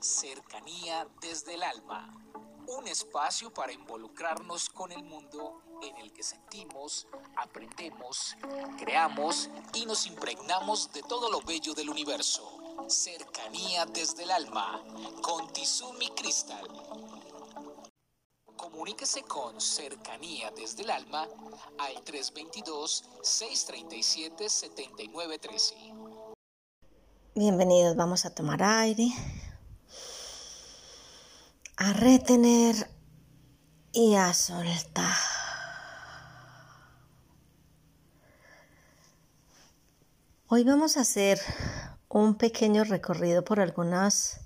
Cercanía desde el alma. Un espacio para involucrarnos con el mundo en el que sentimos, aprendemos, creamos y nos impregnamos de todo lo bello del universo. Cercanía desde el alma con Tizumi Crystal. Comuníquese con Cercanía desde el Alma al 322-637-7913. Bienvenidos, vamos a tomar aire, a retener y a soltar. Hoy vamos a hacer un pequeño recorrido por algunas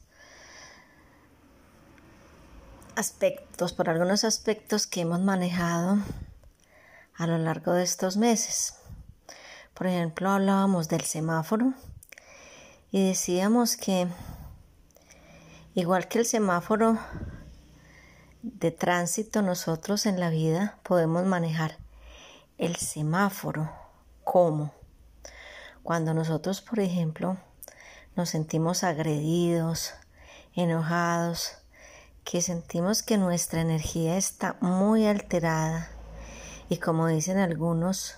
aspectos, por algunos aspectos que hemos manejado a lo largo de estos meses. Por ejemplo, hablábamos del semáforo y decíamos que igual que el semáforo de tránsito, nosotros en la vida podemos manejar el semáforo como cuando nosotros, por ejemplo, nos sentimos agredidos, enojados, que sentimos que nuestra energía está muy alterada y como dicen algunos,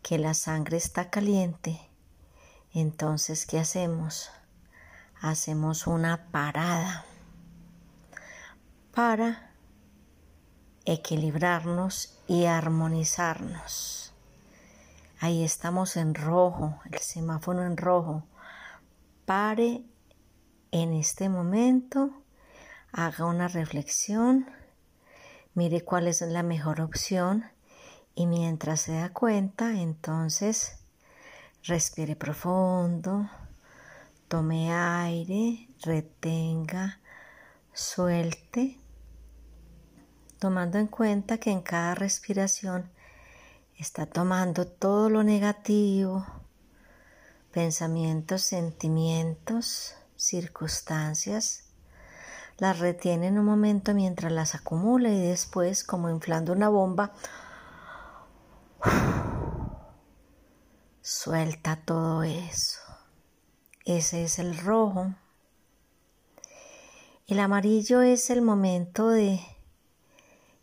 que la sangre está caliente, entonces ¿qué hacemos? Hacemos una parada para equilibrarnos y armonizarnos. Ahí estamos en rojo, el semáforo en rojo. Pare en este momento haga una reflexión, mire cuál es la mejor opción y mientras se da cuenta, entonces respire profundo, tome aire, retenga, suelte, tomando en cuenta que en cada respiración está tomando todo lo negativo, pensamientos, sentimientos, circunstancias, las retiene en un momento mientras las acumula y después, como inflando una bomba, suelta todo eso. Ese es el rojo. El amarillo es el momento de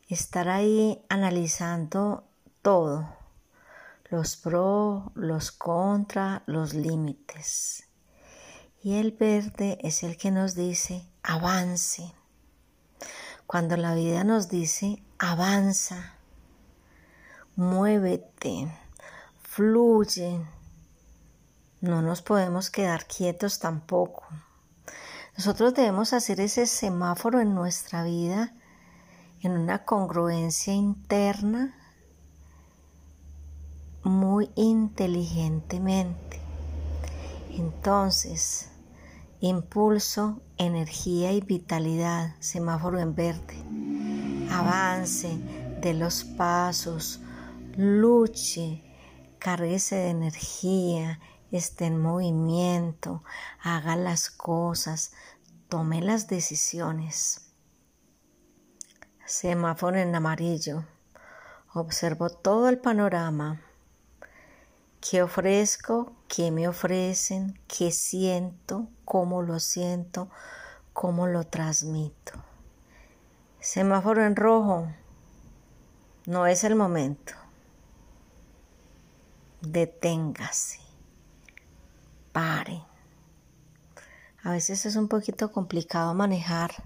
estar ahí analizando todo, los pros, los contra, los límites. Y el verde es el que nos dice avance. Cuando la vida nos dice avanza, muévete, fluye, no nos podemos quedar quietos tampoco. Nosotros debemos hacer ese semáforo en nuestra vida en una congruencia interna muy inteligentemente. Entonces, impulso, energía y vitalidad, semáforo en verde. Avance de los pasos, luche, carguese de energía, esté en movimiento, haga las cosas, tome las decisiones. Semáforo en amarillo. Observo todo el panorama ¿Qué ofrezco? ¿Qué me ofrecen? ¿Qué siento? ¿Cómo lo siento? ¿Cómo lo transmito? Semáforo en rojo. No es el momento. Deténgase. Pare. A veces es un poquito complicado manejar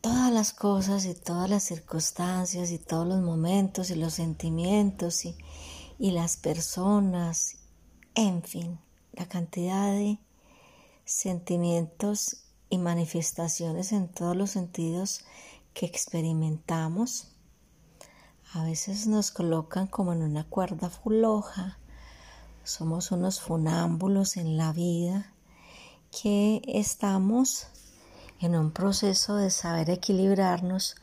todas las cosas y todas las circunstancias y todos los momentos y los sentimientos y, y las personas, en fin, la cantidad de sentimientos y manifestaciones en todos los sentidos que experimentamos, a veces nos colocan como en una cuerda floja, somos unos funámbulos en la vida que estamos en un proceso de saber equilibrarnos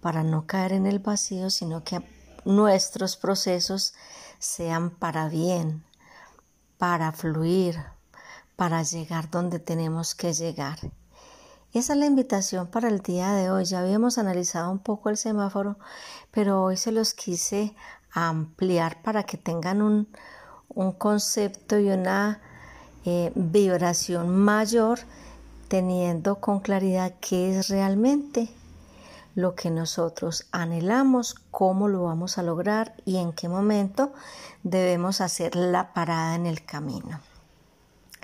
para no caer en el vacío, sino que nuestros procesos sean para bien, para fluir, para llegar donde tenemos que llegar. Esa es la invitación para el día de hoy. Ya habíamos analizado un poco el semáforo, pero hoy se los quise ampliar para que tengan un, un concepto y una eh, vibración mayor, teniendo con claridad qué es realmente lo que nosotros anhelamos, cómo lo vamos a lograr y en qué momento debemos hacer la parada en el camino.